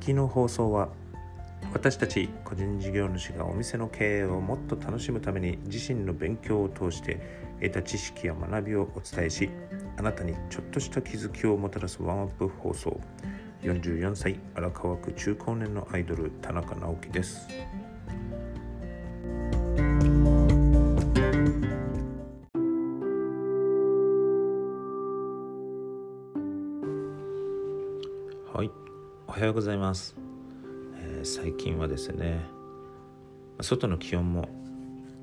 きの放送は私たち個人事業主がお店の経営をもっと楽しむために自身の勉強を通して得た知識や学びをお伝えしあなたにちょっとした気づきをもたらすワンアップ放送。44歳荒川区中高年のアイドル田中直樹です。はようございます、えー最近はですね外の気温も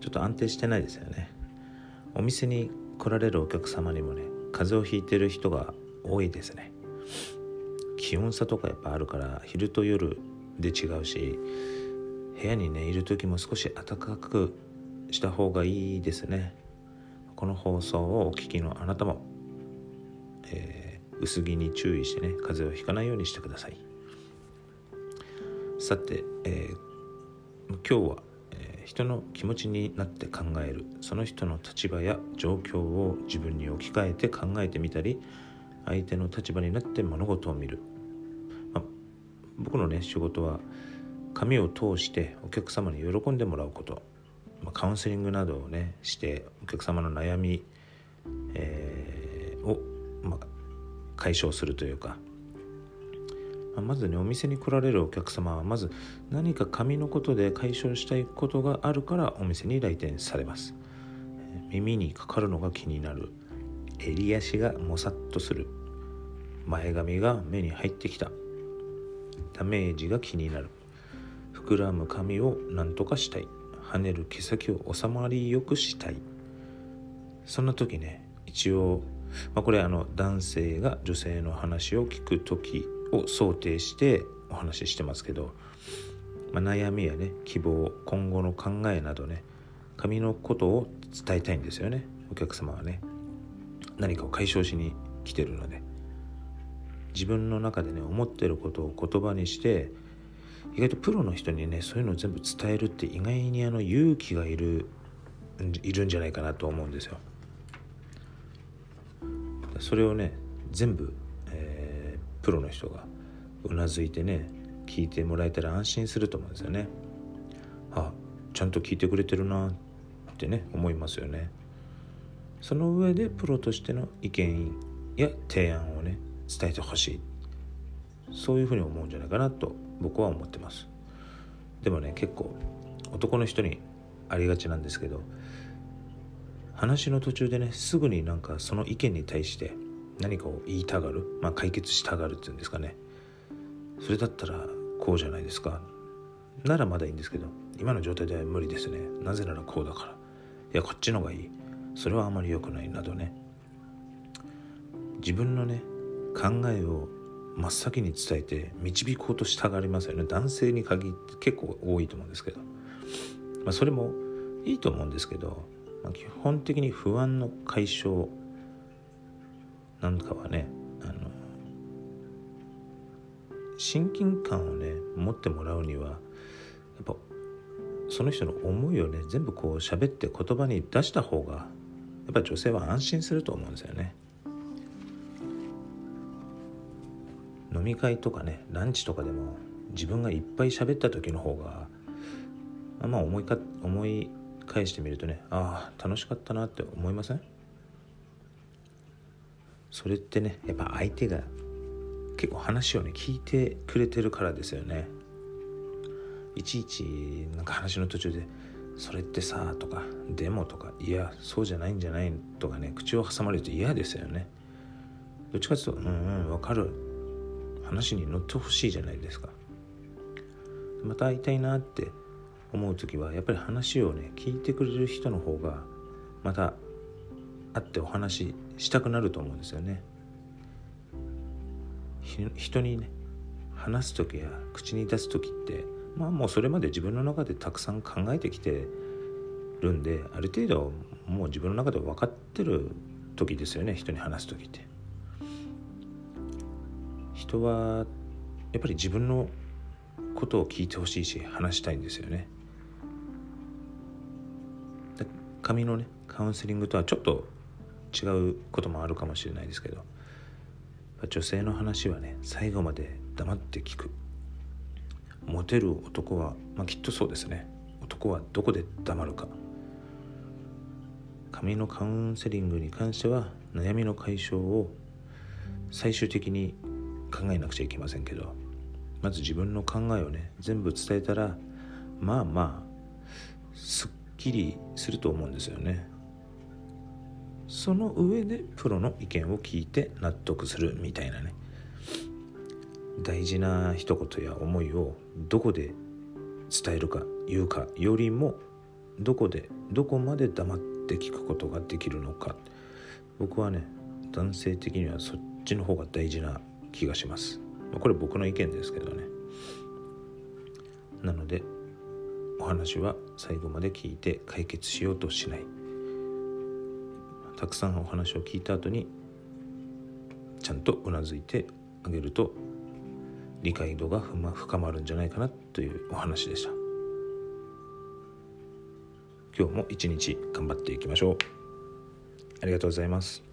ちょっと安定してないですよね。お店に来られるお客様にもね風邪をひいてる人が多いですね。気温差とかやっぱあるから昼と夜で違うし部屋にねいる時も少し暖かくした方がいいですね。この放送をお聞きのあなたも、えー薄着に注意してね風邪をひかないようにしてください。さて、えー今日は、えー人の気持ちになって考える。その人の立場や状況を自分に置き換えて考えてみたり相手の立場になって物事を見る、ま僕のね仕事は紙を通してお客様に喜んでもらうこと、まあカウンセリングなどをねしてお客様の悩み、えーを、まあ、解消するというかまずねお店に来られるお客様はまず何か紙のことで解消したいことがあるからお店に来店されます。耳にかかるのが気になる。襟足がもさっとする。前髪が目に入ってきた。ダメージが気になる。膨らむ髪を何とかしたい。跳ねる毛先を収まりよくしたい。そんな時ね一応、まあ、これあの男性が女性の話を聞く時を想定してお話ししてますけど、まあ、悩みやね希望今後の考えなどね髪のことを伝えたいんですよね。お客様はね。何かを解消しに来てるので。自分の中でね思ってることを言葉にして意外とプロの人にねそういうのを全部伝えるって意外にあの勇気がいるいるんじゃないかなと思うんですよ。それをね全部、プロの人がうなずいてね聞いてもらえたら安心すると思うんですよね。あちゃんと聞いてくれてるなってね思いますよね。その上でプロとしての意見や提案をね伝えてほしい。そういうふうに思うんじゃないかなと僕は思ってます。でもね結構男の人にありがちなんですけど話の途中でねすぐになんかその意見に対して何かを言いたがる、まあ、解決したがるっていうんですかね。それだったらこうじゃないですか。ならまだいいんですけど今の状態では無理ですね。なぜならこうだから。いやこっちの方がいい。それはあまり良くないなどね。自分のね考えを真っ先に伝えて導こうとしたがりますよね。男性に限って結構多いと思うんですけど、まあ、それもいいと思うんですけど、まあ、基本的に不安の解消なんかはねあの親近感をね持ってもらうにはやっぱその人の思いをね全部こう喋って言葉に出した方がやっぱ女性は安心すると思うんですよね。飲み会とかねランチとかでも自分がいっぱい喋った時の方がまあ思いか思い返してみるとねああ楽しかったなって思いません？それってねやっぱ相手が結構話をね聞いてくれてるからですよね。いちいちなんか話の途中で「それってさ」とか「でも」とか「いやそうじゃないんじゃない」とかね口を挟まれると嫌ですよね。どっちかっていうと「うんうんわかる」話に乗ってほしいじゃないですか。また会いたいなって思う時はやっぱり話をね聞いてくれる人の方がまた会ってお話ししたくなると思うんですよね。人にね話す時や口に出す時ってまあもうそれまで自分の中でたくさん考えてきてるんである程度もう自分の中で分かってる時ですよね人に話す時って。人はやっぱり自分のことを聞いてほしいし話したいんですよね。紙のねカウンセリングとはちょっと違うこともあるかもしれないですけど女性の話はね最後まで黙って聞く。モテる男は、まあ、きっとそうですね。男はどこで黙るか。髪のカウンセリングに関しては悩みの解消を最終的に考えなくちゃいけませんけどまず自分の考えをね全部伝えたらまあまあすっきりすると思うんですよね。その上でプロの意見を聞いて納得するみたいなね。大事な一言や思いをどこで伝えるか言うかよりもどこでどこまで黙って聞くことができるのか。僕はね男性的にはそっちの方が大事な気がします。これ僕の意見ですけどね。なのでお話は最後まで聞いて解決しようとしない。たくさんお話を聞いた後にちゃんとうなずいてあげると理解度が深まるんじゃないかなというお話でした。今日も一日頑張っていきましょう。ありがとうございます。